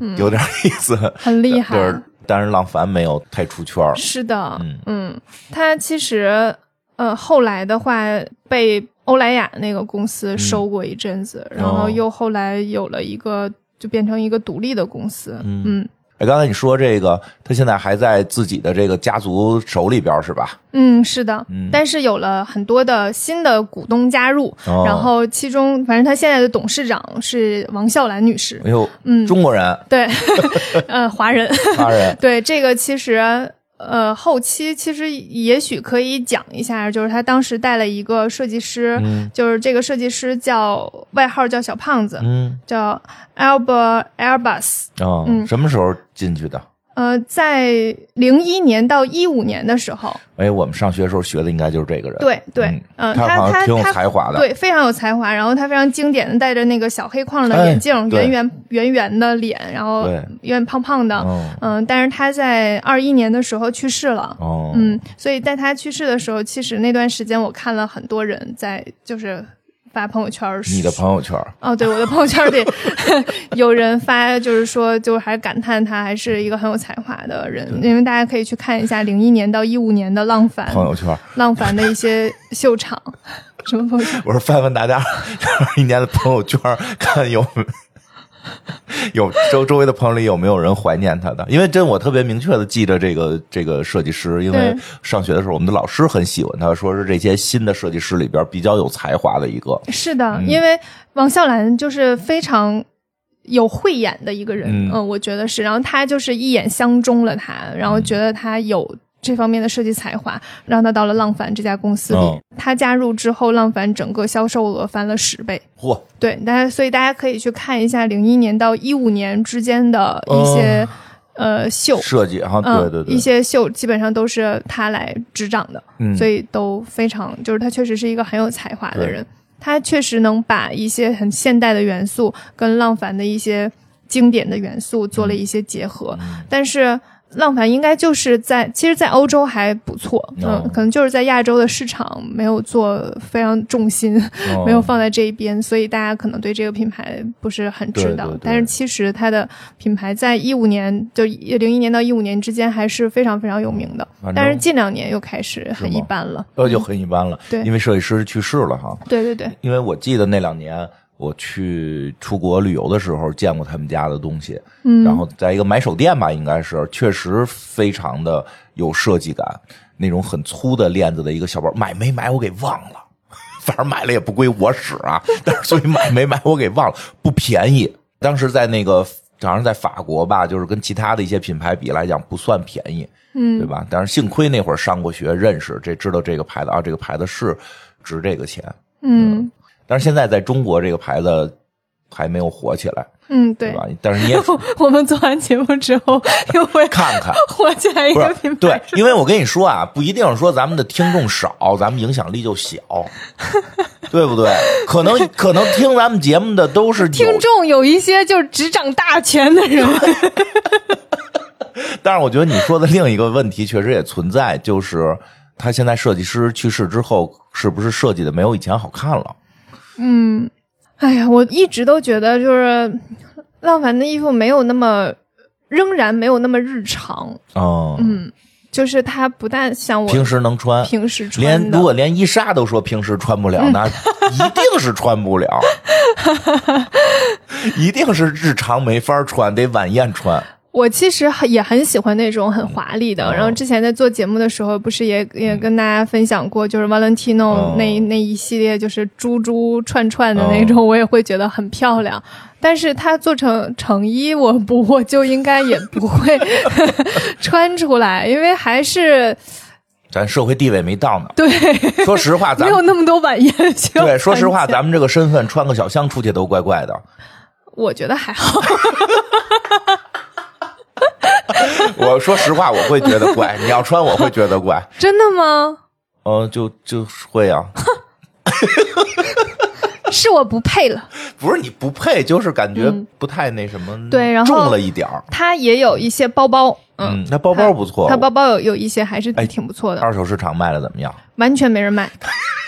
嗯，有点意思，很厉害。就是，但是浪凡没有太出圈儿。是的，嗯嗯，他其实呃后来的话被欧莱雅那个公司收过一阵子，然后又后来有了一个就变成一个独立的公司，嗯。嗯。哎，刚才你说这个，他现在还在自己的这个家族手里边是吧？嗯，是的，嗯。但是有了很多的新的股东加入，哦。然后其中反正他现在的董事长是王笑兰女士，哎呦，嗯，中国人、对，呃，华人，华人，对这个其实。呃，后期其实也许可以讲一下，就是他当时带了一个设计师，嗯就是这个设计师叫外号叫小胖子，嗯叫 Albert Airbus。哦，嗯什么时候进去的？呃，在零一年到一五年的时候，哎，我们上学的时候学的应该就是这个人。对对，嗯嗯，他他他好像挺有他才华的对，非常有才华。然后他非常经典的戴着那个小黑框的哎眼镜，对圆圆圆圆的脸，然后对有点胖胖的，哦嗯，但是他在二一年的时候去世了。哦，嗯，所以在他去世的时候，其实那段时间我看了很多人在就是发朋友圈儿，你的朋友圈，哦，对，我的朋友圈里 有人发，就是说，就还感叹他还是一个很有才华的人，因为大家可以去看一下零一年到一五年的浪凡朋友圈，浪凡的一些秀场，什么朋友圈？我说翻翻大家 一年的朋友圈，看有 有周周围的朋友里有没有人怀念他的？因为真我特别明确的记得这个这个设计师，因为上学的时候我们的老师很喜欢他，说是这些新的设计师里边比较有才华的一个。是的，嗯因为王笑兰就是非常。有慧眼的一个人，嗯嗯我觉得是。然后他就是一眼相中了他，然后觉得他有这方面的设计才华，让他到了浪凡这家公司里。哦。他加入之后，浪凡整个销售额翻了十倍。嚯，对，大家所以大家可以去看一下零一年到一五年之间的一些、呃秀，设计哈，嗯，对对对，一些秀基本上都是他来执掌的，嗯。所以都非常就是他确实是一个很有才华的人，他确实能把一些很现代的元素跟浪凡的一些经典的元素做了一些结合，嗯。但是。浪凡应该就是在，其实，在欧洲还不错，嗯，哦可能就是在亚洲的市场没有做非常重心，哦 没有放在这一边，所以大家可能对这个品牌不是很知道。对对对但是其实它的品牌在一五年，就零一年到一五年之间还是非常非常有名的，但是近两年又开始很一般了。呃就很一般了，对因为设计师去世了哈。对对对，因为我记得那两年我去出国旅游的时候见过他们家的东西，嗯，然后在一个买手店吧，应该是确实非常的有设计感，那种很粗的链子的一个小包，买没买我给忘了，反正买了也不归我使啊，但是所以买没买我给忘了，不便宜。当时在那个好像在法国吧，就是跟其他的一些品牌比来讲不算便宜，嗯对吧？但是幸亏那会儿上过学，认识这知道这个牌子啊，这个牌子是值这个钱。嗯但是现在在中国这个牌子还没有火起来，嗯，对对。吧？但是你也 我们做完节目之后 又会看看，火起来一个品牌，对，因为我跟你说啊，不一定说咱们的听众少，咱们影响力就小，对不对？可能可能听咱们节目的都是听众有一些就是执掌大权的人，但是我觉得你说的另一个问题确实也存在，就是他现在设计师去世之后，是不是设计的没有以前好看了？嗯，哎呀，我一直都觉得就是浪凡的衣服没有那么，仍然没有那么日常。嗯，嗯，就是它不但像我平时能穿，平时穿连，如果连伊莎都说平时穿不了，那 一定是穿不了，一定是日常没法穿，得晚宴穿。我其实很也很喜欢那种很华丽的。哦然后之前在做节目的时候，不是也也跟大家分享过，就是 Valentino 哦那、那一系列就是珠珠串串的那种，我也会觉得很漂亮。但是它做成成衣，我不我就应该也不会 穿出来，因为还是咱社会地位没到呢。对说实话，咱没有那么多晚宴对，说实话，咱们这个身份穿个小香出去都怪怪的。我觉得还好。我说实话，我会觉得怪。你要穿，我会觉得怪。真的吗？嗯、就就会啊，是我不配了。不是你不配，就是感觉不太那什么，嗯对然后重了一点儿。它也有一些包包，嗯嗯，那包包不错它包包有有一些还是哎挺不错的，二手市场卖的怎么样？完全没人买。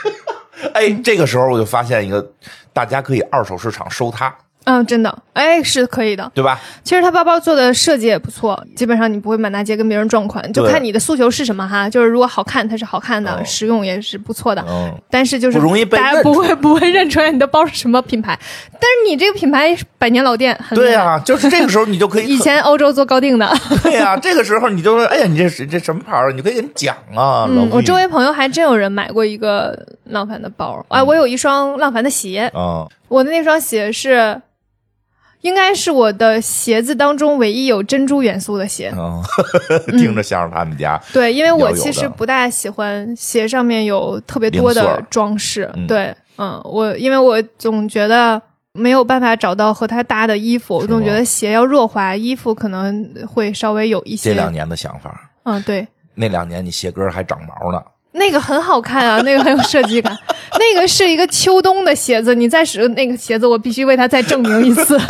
哎，这个时候我就发现一个，大家可以二手市场收它，嗯，真的，哎，是可以的。对吧？其实它包包做的设计也不错，基本上你不会满大街跟别人撞款，就看你的诉求是什么哈。就是如果好看，它是好看的，哦实用也是不错的。嗯，但是就是不容易被大家不会不会认出来你的包是什么品牌。但是你这个品牌百年老店，对呀、就是这个时候你就可以 以前欧洲做高定的。对呀、这个时候你就说，哎呀，你这是这什么牌儿？你可以给你讲啊。嗯，我周围朋友还真有人买过一个浪凡的包。哎，我有一双浪凡的鞋，啊，我的那双鞋是应该是我的鞋子当中唯一有珍珠元素的鞋。嗯，听着像是他们家。对，因为我其实不大喜欢鞋上面有特别多的装饰。嗯对，嗯，我因为我总觉得没有办法找到和它搭的衣服，我总觉得鞋要弱化，衣服可能会稍微有一些。这两年的想法，嗯，对，那两年你鞋跟还长毛呢。那个很好看啊，那个很有设计感。那个是一个秋冬的鞋子，你再使用那个鞋子，我必须为它再证明一次。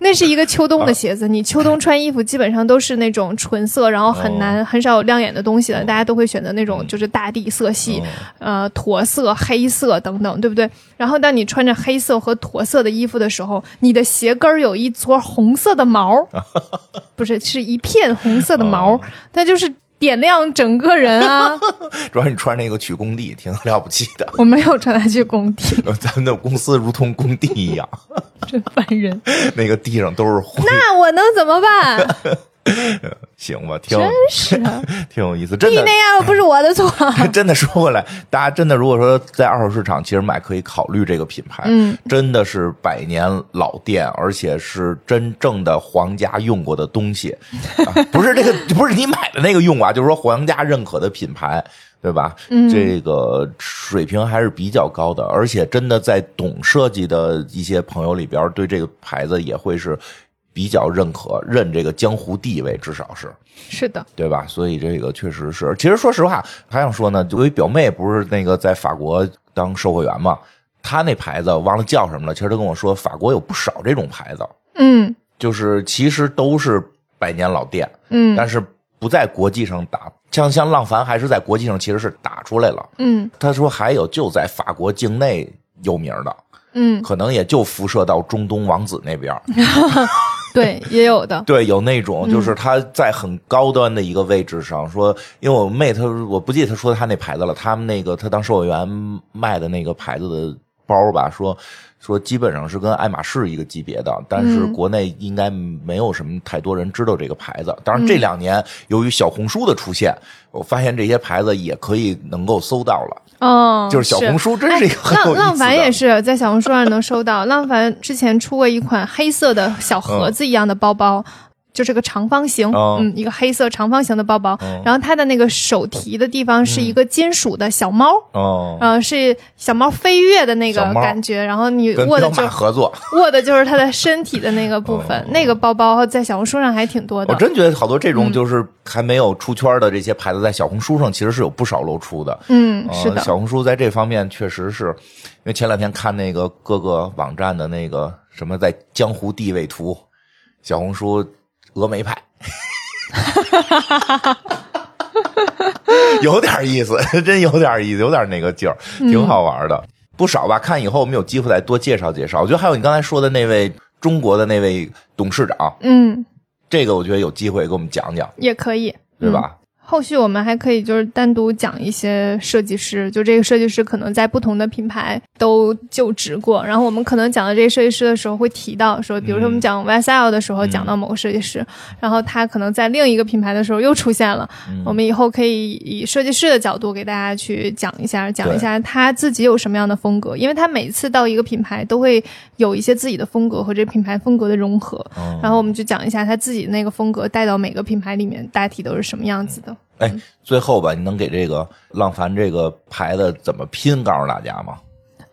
那是一个秋冬的鞋子，你秋冬穿衣服基本上都是那种纯色，然后很难、很少有亮眼的东西的，大家都会选择那种就是大地色系，呃，驼色、黑色等等，对不对？然后当你穿着黑色和驼色的衣服的时候，你的鞋跟儿有一撮红色的毛，不是，是一片红色的毛，它就是点亮整个人啊！主要你穿那个去工地，挺了不起的。我没有穿它去工地，咱们的公司如同工地一样，真烦人。那个地上都是灰。那我能怎么办？行吧，挺真是啊，挺有意思，真的那样不是我的错。真的说回来，大家真的如果说在二手市场，其实买可以考虑这个品牌，嗯，真的是百年老店，而且是真正的皇家用过的东西，啊、不是这个不是你买的那个用啊，就是说皇家认可的品牌。对吧？嗯这个水平还是比较高的，而且真的在懂设计的一些朋友里边，对这个牌子也会是比较认可，认这个江湖地位，至少是。是的，对吧？所以这个确实是。其实说实话，还想说呢，就有一表妹不是那个在法国当售货员嘛，她那牌子忘了叫什么了。其实她跟我说，法国有不少这种牌子，嗯就是其实都是百年老店，嗯但是不在国际上打。像像浪凡还是在国际上其实是打出来了。嗯他说还有就在法国境内有名的，嗯，可能也就辐射到中东王子那边。对，也有的。对，有那种嗯就是他在很高端的一个位置上说，因为我妹她我不记得她说她那牌子了，他们那个她当售货员卖的那个牌子的包吧，说说基本上是跟爱马仕一个级别的，但是嗯国内应该没有什么太多人知道这个牌子。当然这两年由于小红书的出现，我发现这些牌子也可以能够搜到了，哦，就是小红书真是一个很有意思的。浪浪凡也是在小红书上能搜到。浪凡之前出过一款黑色的小盒子一样的包包。就是个长方形，哦。嗯，一个黑色长方形的包包，哦。然后它的那个手提的地方是一个金属的小猫，哦，呃，是小猫飞跃的那个感觉，然后你握的就马合作，握的就是它的身体的那个部分，哦。那个包包在小红书上还挺多的。我真觉得好多这嗯。种就是还没有出圈的这些牌子，在小红书上其实是有不少露出的。嗯，呃是的，小红书在这方面确实是，因为前两天看那个各个网站的那个什么在江湖地位图，小红书峨眉派，有点意思，真有点意思，有点那个劲儿，嗯挺好玩的。不少吧，看以后我们有机会再多介绍介绍。我觉得还有你刚才说的那位中国的那位董事长，嗯，这个我觉得有机会给我们讲讲，也可以，对吧？后续我们还可以就是单独讲一些设计师，就这个设计师可能在不同的品牌都就职过，然后我们可能讲到这个设计师的时候会提到说，比如说我们讲 YSL 的时候讲到某个设计师，然后他可能在另一个品牌的时候又出现了，我们以后可以以设计师的角度给大家去讲一下，讲一下他自己有什么样的风格，因为他每次到一个品牌都会有一些自己的风格和这品牌风格的融合，嗯然后我们就讲一下他自己那个风格带到每个品牌里面大体都是什么样子的。哎，最后吧，你能给这个浪凡这个牌子怎么拼告诉大家吗？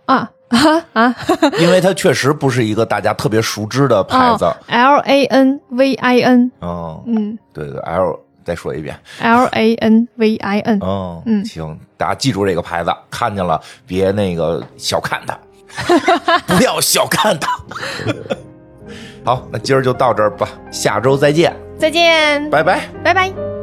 啊啊啊！因为它确实不是一个大家特别熟知的牌子。哦、L A N V I N，哦，嗯对对，L 再说一遍。，L A N V I N，哦，嗯行，大家记住这个牌子，看见了别那个小看它，不要小看它。好，那今儿就到这儿吧，下周再见，再见，拜拜。拜拜。